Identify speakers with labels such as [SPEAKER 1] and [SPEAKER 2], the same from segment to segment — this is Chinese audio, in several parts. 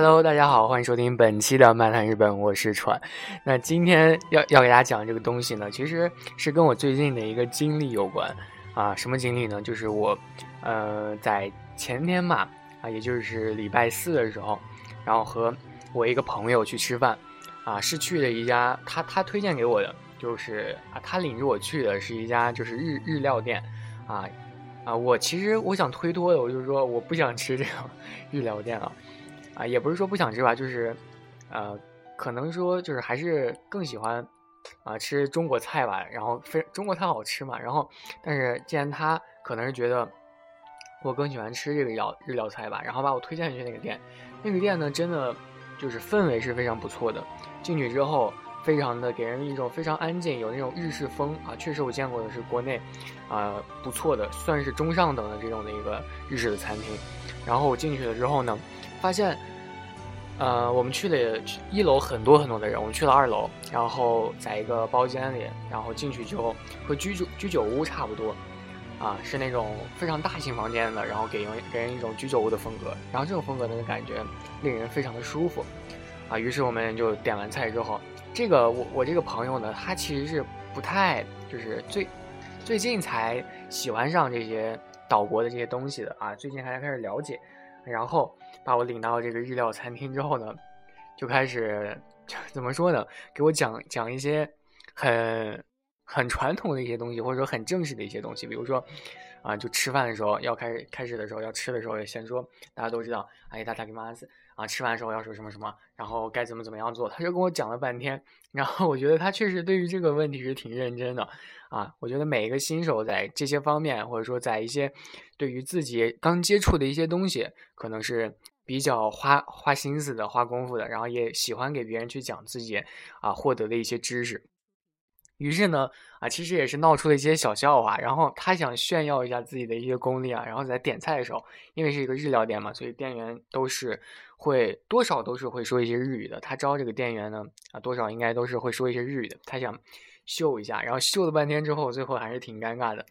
[SPEAKER 1] Hello，大家好，欢迎收听本期的《漫谈日本》，我是川。那今天要要给大家讲这个东西呢，其实是跟我最近的一个经历有关啊。什么经历呢？就是我，呃，在前天吧，啊，也就是礼拜四的时候，然后和我一个朋友去吃饭，啊，是去了一家他他推荐给我的，就是啊，他领着我去的是一家就是日日料店，啊啊，我其实我想推脱的，我就是说我不想吃这种日料店了。啊也不是说不想吃吧，就是，呃，可能说就是还是更喜欢，啊，吃中国菜吧。然后非中国菜好吃嘛。然后，但是既然他可能是觉得我更喜欢吃这个料日料菜吧，然后把我推荐去那个店。那个店呢，真的就是氛围是非常不错的。进去之后，非常的给人一种非常安静，有那种日式风啊。确实我见过的是国内，啊，不错的，算是中上等的这种的一个日式的餐厅。然后我进去了之后呢。发现，呃，我们去了一楼很多很多的人，我们去了二楼，然后在一个包间里，然后进去之后和居酒居酒屋差不多，啊，是那种非常大型房间的，然后给人给人一种居酒屋的风格，然后这种风格呢感觉令人非常的舒服，啊，于是我们就点完菜之后，这个我我这个朋友呢，他其实是不太就是最最近才喜欢上这些岛国的这些东西的啊，最近才开始了解。然后把我领到这个日料餐厅之后呢，就开始怎么说呢？给我讲讲一些很很传统的一些东西，或者说很正式的一些东西。比如说啊，就吃饭的时候要开始开始的时候要吃的时候，先说大家都知道，哎，大家给妈子啊，吃饭的时候要说什么什么，然后该怎么怎么样做。他就跟我讲了半天，然后我觉得他确实对于这个问题是挺认真的。啊，我觉得每一个新手在这些方面，或者说在一些对于自己刚接触的一些东西，可能是比较花花心思的、花功夫的，然后也喜欢给别人去讲自己啊获得的一些知识。于是呢，啊，其实也是闹出了一些小笑话。然后他想炫耀一下自己的一些功力啊，然后在点菜的时候，因为是一个日料店嘛，所以店员都是会多少都是会说一些日语的。他招这个店员呢，啊，多少应该都是会说一些日语的。他想。秀一下，然后秀了半天之后，最后还是挺尴尬的，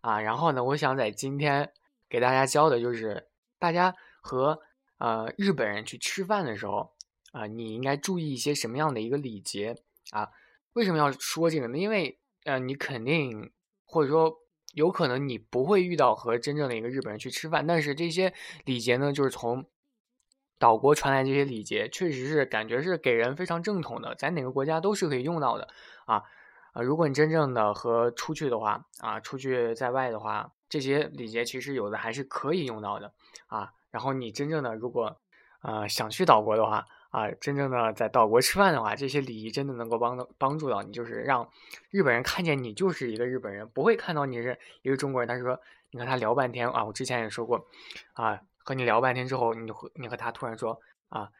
[SPEAKER 1] 啊，然后呢，我想在今天给大家教的就是，大家和呃日本人去吃饭的时候，啊，你应该注意一些什么样的一个礼节啊？为什么要说这个呢？因为呃，你肯定或者说有可能你不会遇到和真正的一个日本人去吃饭，但是这些礼节呢，就是从岛国传来这些礼节，确实是感觉是给人非常正统的，在哪个国家都是可以用到的啊。啊，如果你真正的和出去的话，啊，出去在外的话，这些礼节其实有的还是可以用到的，啊，然后你真正的如果，呃，想去岛国的话，啊，真正的在岛国吃饭的话，这些礼仪真的能够帮到帮助到你，就是让日本人看见你就是一个日本人，不会看到你是一个中国人。他说，你和他聊半天啊，我之前也说过，啊，和你聊半天之后，你和你和他突然说，啊，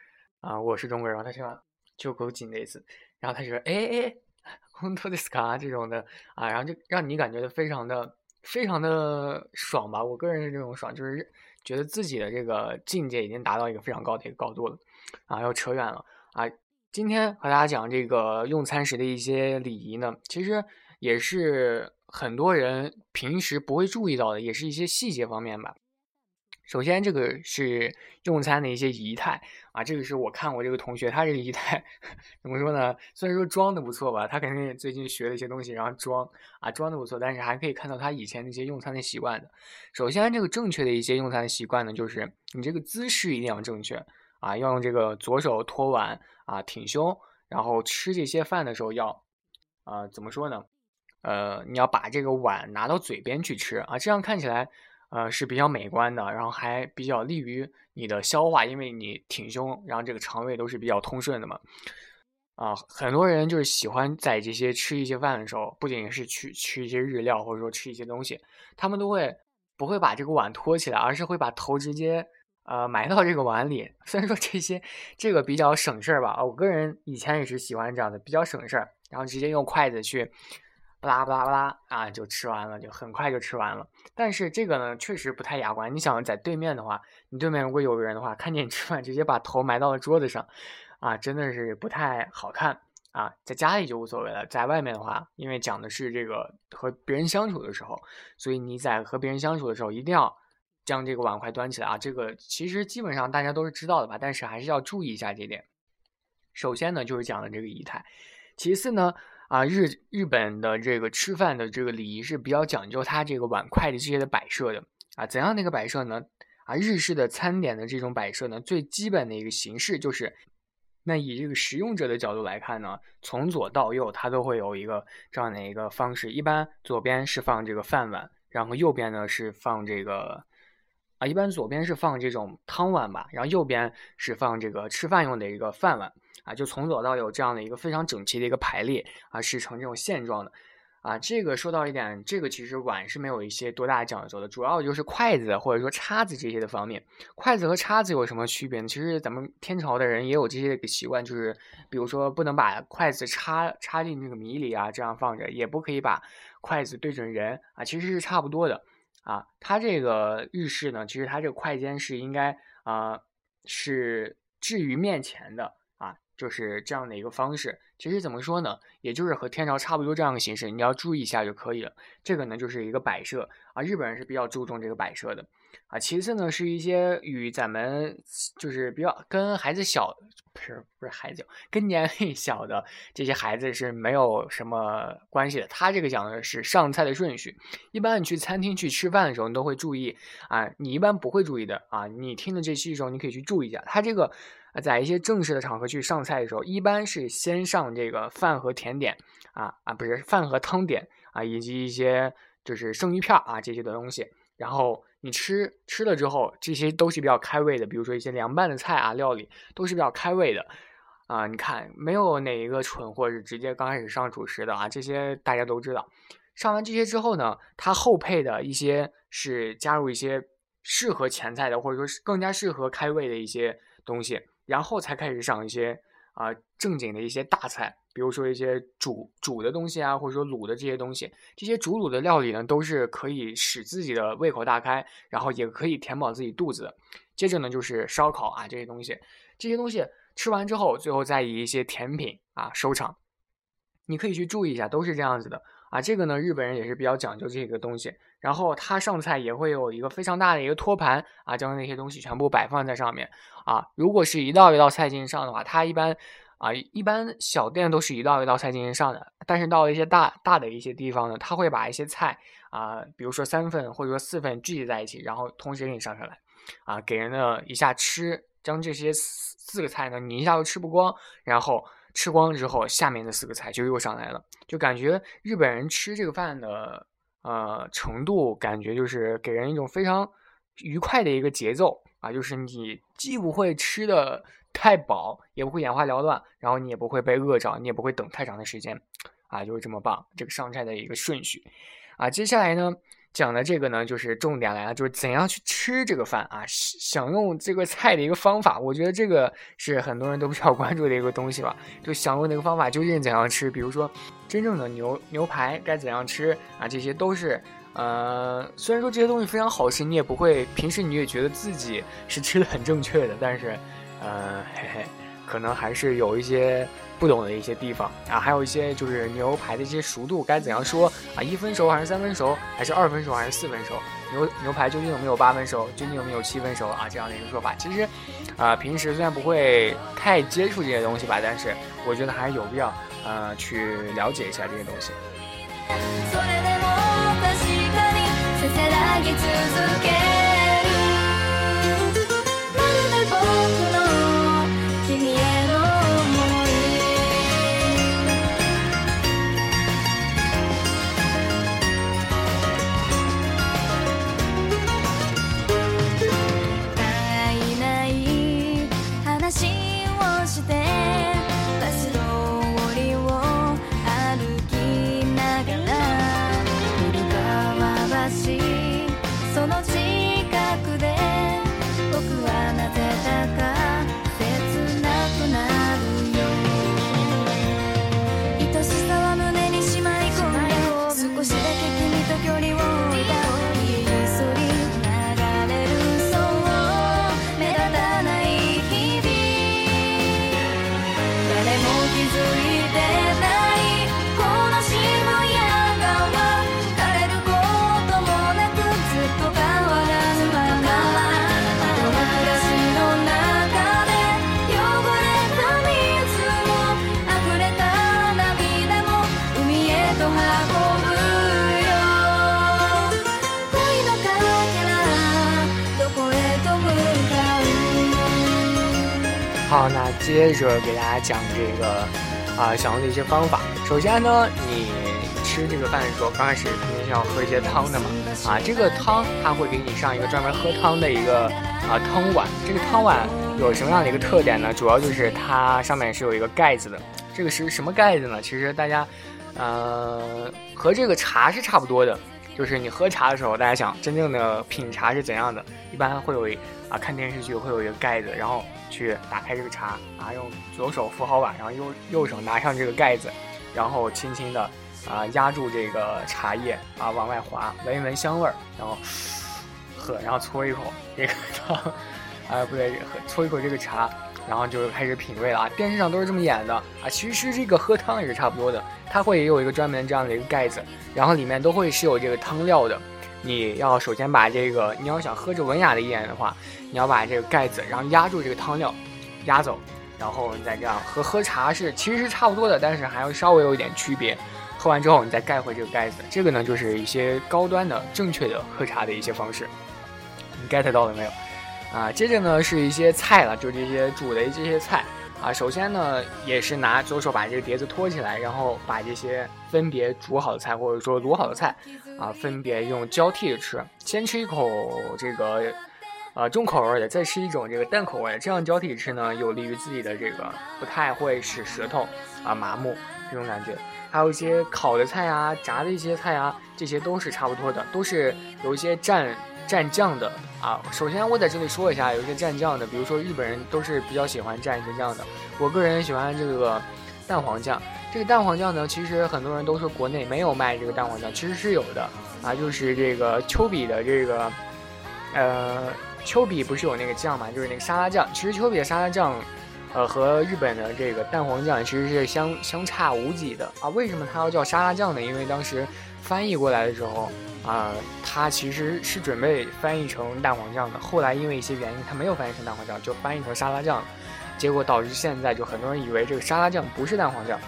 [SPEAKER 1] 啊，我是中国人，然后他说就够紧的意思，然后他就说，哎哎。红托迪斯卡这种的啊，然后就让你感觉的非常的非常的爽吧。我个人是这种爽，就是觉得自己的这个境界已经达到一个非常高的一个高度了啊。要扯远了啊，今天和大家讲这个用餐时的一些礼仪呢，其实也是很多人平时不会注意到的，也是一些细节方面吧。首先，这个是用餐的一些仪态啊，这个是我看我这个同学，他这个仪态 怎么说呢？虽然说装的不错吧，他肯定最近学了一些东西，然后装啊装的不错，但是还可以看到他以前那些用餐的习惯的。首先，这个正确的一些用餐的习惯呢，就是你这个姿势一定要正确啊，要用这个左手托碗啊，挺胸，然后吃这些饭的时候要啊，怎么说呢？呃，你要把这个碗拿到嘴边去吃啊，这样看起来。呃，是比较美观的，然后还比较利于你的消化，因为你挺胸，然后这个肠胃都是比较通顺的嘛。啊，很多人就是喜欢在这些吃一些饭的时候，不仅是去吃一些日料，或者说吃一些东西，他们都会不会把这个碗托起来，而是会把头直接呃埋到这个碗里。虽然说这些这个比较省事儿吧，我个人以前也是喜欢这样的，比较省事儿，然后直接用筷子去。巴拉巴拉巴拉啊，就吃完了，就很快就吃完了。但是这个呢，确实不太雅观。你想在对面的话，你对面如果有个人的话，看见你吃饭，直接把头埋到了桌子上，啊，真的是不太好看啊。在家里就无所谓了，在外面的话，因为讲的是这个和别人相处的时候，所以你在和别人相处的时候，一定要将这个碗筷端起来啊。这个其实基本上大家都是知道的吧，但是还是要注意一下这点。首先呢，就是讲的这个仪态，其次呢。啊，日日本的这个吃饭的这个礼仪是比较讲究它这个碗筷的这些的摆设的啊。怎样的一个摆设呢？啊，日式的餐点的这种摆设呢，最基本的一个形式就是，那以这个使用者的角度来看呢，从左到右它都会有一个这样的一个方式。一般左边是放这个饭碗，然后右边呢是放这个啊，一般左边是放这种汤碗吧，然后右边是放这个吃饭用的一个饭碗。啊，就从左到右这样的一个非常整齐的一个排列啊，是呈这种线状的啊。这个说到一点，这个其实碗是没有一些多大讲究的，主要就是筷子或者说叉子这些的方面。筷子和叉子有什么区别呢？其实咱们天朝的人也有这些个习惯，就是比如说不能把筷子插插进这个米里啊，这样放着，也不可以把筷子对准人啊，其实是差不多的啊。它这个日式呢，其实它这个快间是应该啊是置于面前的啊。就是这样的一个方式，其实怎么说呢，也就是和天朝差不多这样的形式，你要注意一下就可以了。这个呢就是一个摆设啊，日本人是比较注重这个摆设的啊。其次呢是一些与咱们就是比较跟孩子小，不是不是孩子，跟年龄小的这些孩子是没有什么关系的。他这个讲的是上菜的顺序，一般你去餐厅去吃饭的时候，你都会注意啊，你一般不会注意的啊。你听了这期的时候，你可以去注意一下，他这个。在一些正式的场合去上菜的时候，一般是先上这个饭和甜点啊啊，不是饭和汤点啊，以及一些就是生鱼片啊这些的东西。然后你吃吃了之后，这些都是比较开胃的，比如说一些凉拌的菜啊料理都是比较开胃的啊。你看，没有哪一个蠢货是直接刚开始上主食的啊，这些大家都知道。上完这些之后呢，它后配的一些是加入一些适合前菜的，或者说是更加适合开胃的一些东西。然后才开始上一些啊正经的一些大菜，比如说一些煮煮的东西啊，或者说卤的这些东西。这些煮卤的料理呢，都是可以使自己的胃口大开，然后也可以填饱自己肚子的。接着呢，就是烧烤啊这些东西，这些东西吃完之后，最后再以一些甜品啊收场。你可以去注意一下，都是这样子的。啊，这个呢，日本人也是比较讲究这个东西。然后他上菜也会有一个非常大的一个托盘啊，将那些东西全部摆放在上面啊。如果是一道一道菜进行上的话，他一般啊，一般小店都是一道一道菜进行上的。但是到了一些大大的一些地方呢，他会把一些菜啊，比如说三份或者说四份聚集在一起，然后同时给你上上来啊，给人的一下吃，将这些四四个菜呢，你一下都吃不光，然后。吃光之后，下面的四个菜就又上来了，就感觉日本人吃这个饭的呃程度，感觉就是给人一种非常愉快的一个节奏啊，就是你既不会吃的太饱，也不会眼花缭乱，然后你也不会被饿着，你也不会等太长的时间，啊，就是这么棒，这个上菜的一个顺序，啊，接下来呢。讲的这个呢，就是重点来了，就是怎样去吃这个饭啊，享用这个菜的一个方法。我觉得这个是很多人都比较 关注的一个东西吧。就享用那个方法究竟怎样吃？比如说，真正的牛牛排该怎样吃啊？这些都是，呃，虽然说这些东西非常好吃，你也不会平时你也觉得自己是吃的很正确的，但是，呃，嘿嘿，可能还是有一些。不懂的一些地方啊，还有一些就是牛排的一些熟度该怎样说啊？一分熟还是三分熟，还是二分熟还是四分熟？牛牛排究竟有没有八分熟？究竟有没有七分熟啊？这样的一个说法，其实，啊，平时虽然不会太接触这些东西吧，但是我觉得还是有必要呃去了解一下这些东西。
[SPEAKER 2] その
[SPEAKER 1] 接着给大家讲这个啊想用的一些方法。首先呢，你吃这个饭的时候，刚开始肯定是要喝一些汤的嘛。啊，这个汤它会给你上一个专门喝汤的一个啊汤碗。这个汤碗有什么样的一个特点呢？主要就是它上面是有一个盖子的。这个是什么盖子呢？其实大家，呃，和这个茶是差不多的。就是你喝茶的时候，大家想真正的品茶是怎样的？一般会有啊，看电视剧会有一个盖子，然后去打开这个茶啊，用左手扶好碗，然后右右手拿上这个盖子，然后轻轻的啊压住这个茶叶啊往外滑，闻一闻香味儿，然后喝，然后搓一口这个汤，啊不对，喝搓一口这个茶。然后就开始品味了啊！电视上都是这么演的啊。其实这个喝汤也是差不多的，它会也有一个专门这样的一个盖子，然后里面都会是有这个汤料的。你要首先把这个，你要想喝着文雅的一点的话，你要把这个盖子，然后压住这个汤料，压走，然后你再这样和喝茶是其实是差不多的，但是还要稍微有一点区别。喝完之后你再盖回这个盖子，这个呢就是一些高端的正确的喝茶的一些方式。你 get 到了没有？啊，接着呢是一些菜了，就这些煮的这些菜啊。首先呢，也是拿左手把这个碟子托起来，然后把这些分别煮好的菜或者说卤好的菜啊，分别用交替的吃。先吃一口这个呃重口味的，再吃一种这个淡口味的，这样交替吃呢，有利于自己的这个不太会使舌头啊麻木这种感觉。还有一些烤的菜啊，炸的一些菜啊，这些都是差不多的，都是有一些蘸。蘸酱的啊，首先我在这里说一下，有一些蘸酱的，比如说日本人都是比较喜欢蘸一些酱的。我个人喜欢这个蛋黄酱。这个蛋黄酱呢，其实很多人都说国内没有卖这个蛋黄酱，其实是有的啊，就是这个丘比的这个，呃，丘比不是有那个酱嘛，就是那个沙拉酱。其实丘比的沙拉酱，呃，和日本的这个蛋黄酱其实是相相差无几的啊。为什么它要叫沙拉酱呢？因为当时翻译过来的时候。啊，它其实是准备翻译成蛋黄酱的，后来因为一些原因，它没有翻译成蛋黄酱，就翻译成沙拉酱，结果导致现在就很多人以为这个沙拉酱不是蛋黄酱。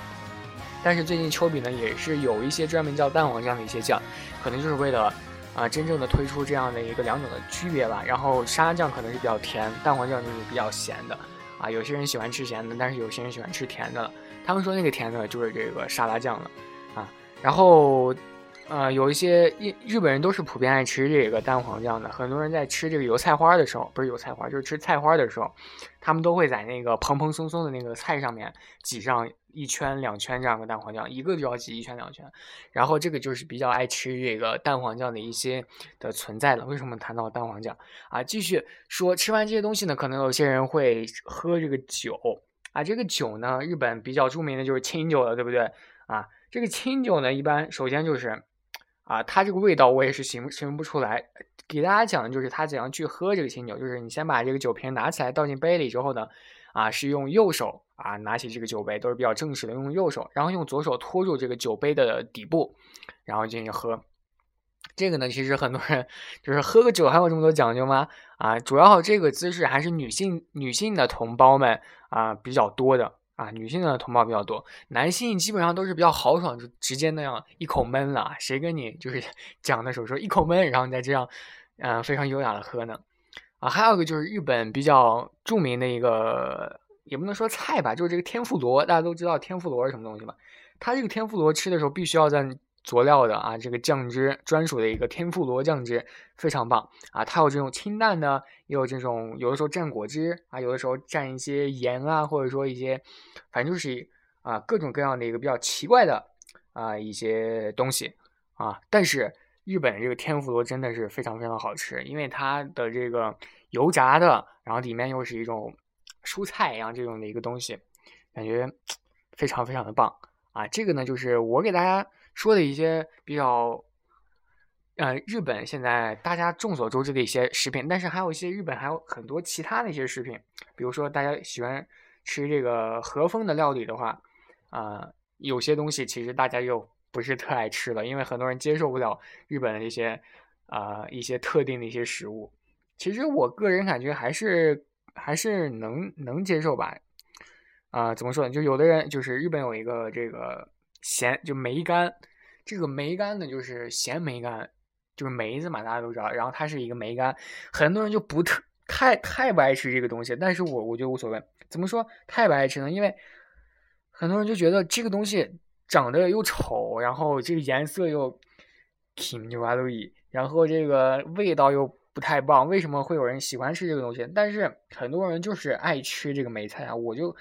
[SPEAKER 1] 但是最近丘比呢也是有一些专门叫蛋黄酱的一些酱，可能就是为了啊真正的推出这样的一个两种的区别吧。然后沙拉酱可能是比较甜，蛋黄酱就是比较咸的啊。有些人喜欢吃咸的，但是有些人喜欢吃甜的。他们说那个甜的就是这个沙拉酱了啊。然后。呃，有一些日日本人都是普遍爱吃这个蛋黄酱的。很多人在吃这个油菜花的时候，不是油菜花，就是吃菜花的时候，他们都会在那个蓬蓬松松的那个菜上面挤上一圈两圈这样的蛋黄酱，一个就要挤一圈两圈。然后这个就是比较爱吃这个蛋黄酱的一些的存在了。为什么谈到蛋黄酱啊？继续说，吃完这些东西呢，可能有些人会喝这个酒啊。这个酒呢，日本比较著名的就是清酒了，对不对啊？这个清酒呢，一般首先就是。啊，它这个味道我也是形形容不出来。给大家讲的就是它怎样去喝这个清酒，就是你先把这个酒瓶拿起来倒进杯里之后呢，啊，是用右手啊拿起这个酒杯，都是比较正式的，用右手，然后用左手托住这个酒杯的底部，然后进行喝。这个呢，其实很多人就是喝个酒还有这么多讲究吗？啊，主要这个姿势还是女性女性的同胞们啊比较多的。啊，女性的同胞比较多，男性基本上都是比较豪爽，就直接那样一口闷了。谁跟你就是 讲的时候说一口闷，然后你再这样，嗯，非常优雅的喝呢？啊，还有一个就是日本比较著名的一个，也不能说菜吧，就是这个天妇罗，大家都知道天妇罗是什么东西吧？它这个天妇罗吃的时候必须要在。佐料的啊，这个酱汁专属的一个天妇罗酱汁非常棒啊！它有这种清淡的，也有这种有的时候蘸果汁啊，有的时候蘸一些盐啊，或者说一些，反正就是啊各种各样的一个比较奇怪的啊一些东西啊。但是日本这个天妇罗真的是非常非常好吃，因为它的这个油炸的，然后里面又是一种蔬菜一样这种的一个东西，感觉 非常非常的棒啊！这个呢就是我给大家。说的一些比较，呃，日本现在大家众所周知的一些食品，但是还有一些日本还有很多其他的一些食品，比如说大家喜欢吃这个和风的料理的话，啊，有些东西其实大家又不是特爱吃了，因为很多人接受不了日本的这些啊一些特定的一些食物。其实我个人感觉还是还是能能接受吧，啊，怎么说呢？就有的人就是日本有一个这个。咸就梅干，这个梅干呢就是咸梅干，就是梅子嘛，大家都知道。然后它是一个梅干，很多人就不特太太不爱吃这个东西，但是我我觉得无所谓。怎么说太不爱吃呢？因为很多人就觉得这个东西长得又丑，然后这个颜色又 kim 就完了然后这个味道又不太棒。为什么会有人喜欢吃这个东西？但是很多人就是爱吃这个梅菜啊，我就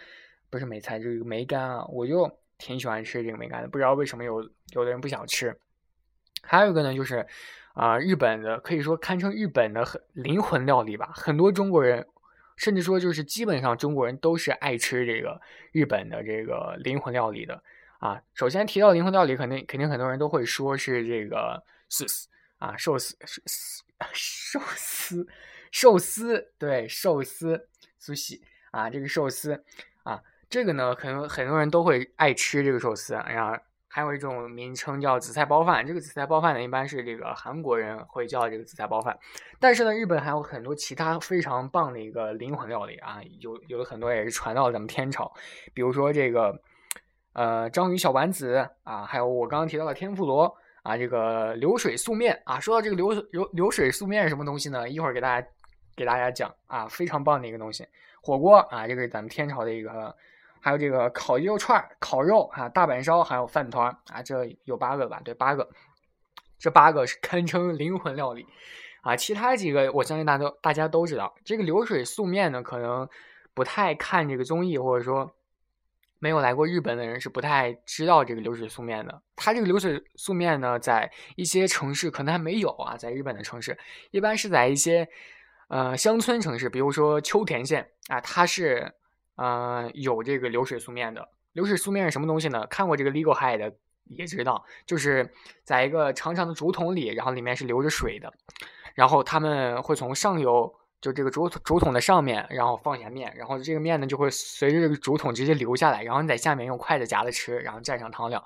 [SPEAKER 1] 不是梅菜，这个梅干啊，我就挺喜欢吃这个梅干的。不知道为什么有有的人不想吃。还有一个呢，就是。啊，日本的可以说堪称日本的很灵魂料理吧。很多中国人，甚至说就是基本上中国人都是爱吃这个日本的这个灵魂料理的啊。首先提到灵魂料理，肯定肯定很多人都会说是这个寿司啊，寿司 寿司寿司对寿司苏西啊，这个寿司啊，这个呢可能很多人都会爱吃这个寿司，然后。还有一种名称叫紫菜包饭，这个紫菜包饭呢，一般是这个韩国人会叫这个紫菜包饭。但是呢，日本还有很多其他非常棒的一个灵魂料理啊，有有的很多也是传到了咱们天朝，比如说这个呃章鱼小丸子啊，还有我刚刚提到的天妇罗啊，这个流水素面啊。说到这个流流流水素面是什么东西呢？一会儿给大家给大家讲啊，非常棒的一个东西。火锅啊，这个是咱们天朝的一个。还有这个烤肉串、烤肉啊，大阪烧，还有饭团啊，这有八个吧？对，八个，这八个是堪称灵魂料理啊。其他几个，我相信大家都大家都知道。这个流水素面呢，可能不太看这个综艺，或者说没有来过日本的人是不太知道这个流水素面的。它这个流水素面呢，在一些城市可能还没有啊，在日本的城市，一般是在一些呃乡村城市，比如说秋田县啊，它是。呃，有这个流水素面的。流水素面是什么东西呢？看过这个《Legal High》的也知道，就是在一个长长的竹筒里，然后里面是流着水的，然后他们会从上游，就这个竹竹筒的上面，然后放下面，然后这个面呢就会随着这个竹筒直接流下来，然后你在下面用筷子夹着吃，然后蘸上汤料，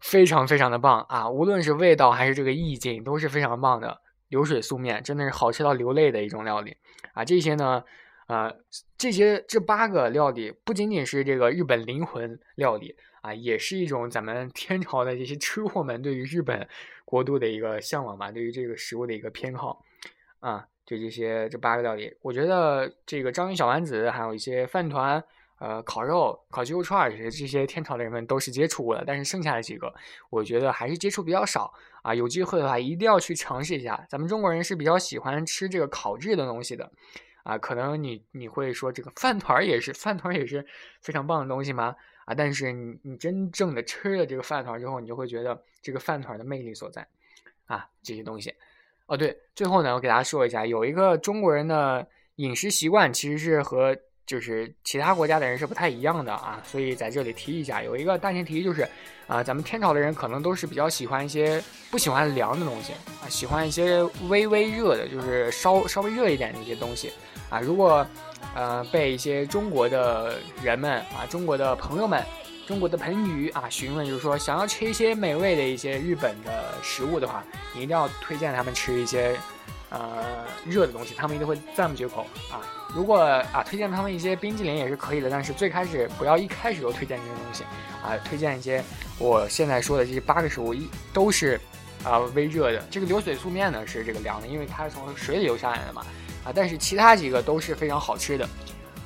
[SPEAKER 1] 非常非常的棒啊！无论是味道还是这个意境都是非常棒的。流水素面真的是好吃到流泪的一种料理啊！这些呢。啊，这些这八个料理不仅仅是这个日本灵魂料理啊，也是一种咱们天朝的这些吃货们对于日本国度的一个向往吧，对于这个食物的一个偏好啊。就这些这八个料理，我觉得这个章鱼小丸子，还有一些饭团、呃烤肉、烤鸡肉串这些这些天朝的人们都是接触过的，但是剩下的几个，我觉得还是接触比较少啊。有机会的话，一定要去尝试一下。咱们中国人是比较喜欢吃这个烤制的东西的。啊，可能你你会说这个饭团也是饭团也是非常棒的东西吗？啊，但是你你真正的吃了这个饭团之后，你就会觉得这个饭团的魅力所在，啊，这些东西。哦，对，最后呢，我给大家说一下，有一个中国人的饮食习惯其实是和就是其他国家的人是不太一样的啊，所以在这里提一下，有一个大前提就是，啊，咱们天朝的人可能都是比较喜欢一些不喜欢凉的东西啊，喜欢一些微微热的，就是稍稍微热一点的一些东西。啊，如果，呃，被一些中国的人们啊，中国的朋友们，中国的朋友啊询问，就是说想要吃一些美味的一些日本的食物的话，你一定要推荐他们吃一些，呃，热的东西，他们一定会赞不绝口啊。如果啊，推荐他们一些冰激凌也是可以的，但是最开始不要一开始就推荐这些东西啊，推荐一些我现在说的这八个食物一都是啊微热的。这个流水素面呢是这个凉的，因为它是从水里流下来的嘛。啊，但是其他几个都是非常好吃的，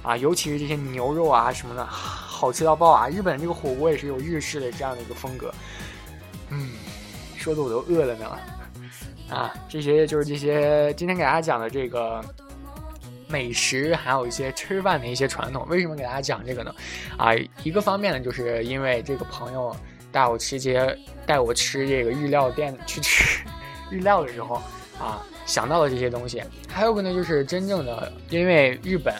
[SPEAKER 1] 啊，尤其是这些牛肉啊什么的，好吃到爆啊！日本这个火锅也是有日式的这样的一个风格，嗯，说的我都饿了呢。啊，这些就是这些今天给大家讲的这个美食，还有一些吃饭的一些传统。为什么给大家讲这个呢？啊，一个方面呢，就是因为这个朋友带我吃些带我吃这个日料店去吃日料的时候，啊。想到了这些东西，还有个呢，就是真正的，因为日本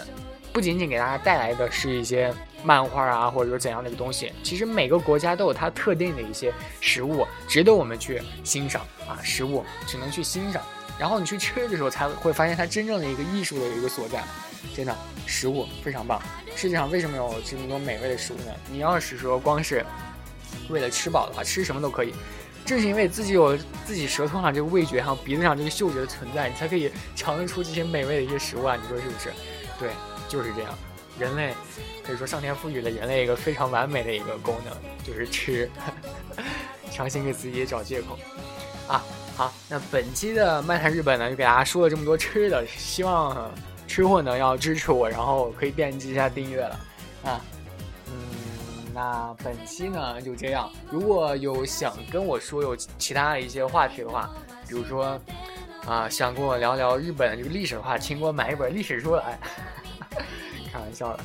[SPEAKER 1] 不仅仅给大家带来的是一些漫画啊，或者说怎样的一个东西，其实每个国家都有它特定的一些食物，值得我们去欣赏啊。食物只能去欣赏，然后你去吃的时候才会发现它真正的一个艺术的一个所在。真的，食物非常棒。世界上为什么有这么多美味的食物呢？你要是说光是为了吃饱的话，吃什么都可以。正是因为自己有自己舌头上这个味觉，还有鼻子上这个嗅觉的存在，你才可以尝得出这些美味的一些食物啊！你说是不是？对，就是这样。人类可以说上天赋予了人类一个非常完美的一个功能，就是吃，强行给自己找借口啊！好，那本期的漫谈日本呢，就给大家说了这么多吃的，希望吃货呢要支持我，然后可以点击一下订阅了啊。嗯，那本期呢就这样。如果有想跟我说有其他的一些话题的话，比如说啊想跟我聊聊日本这个历史的话，请给我买一本历史书来。开玩笑的。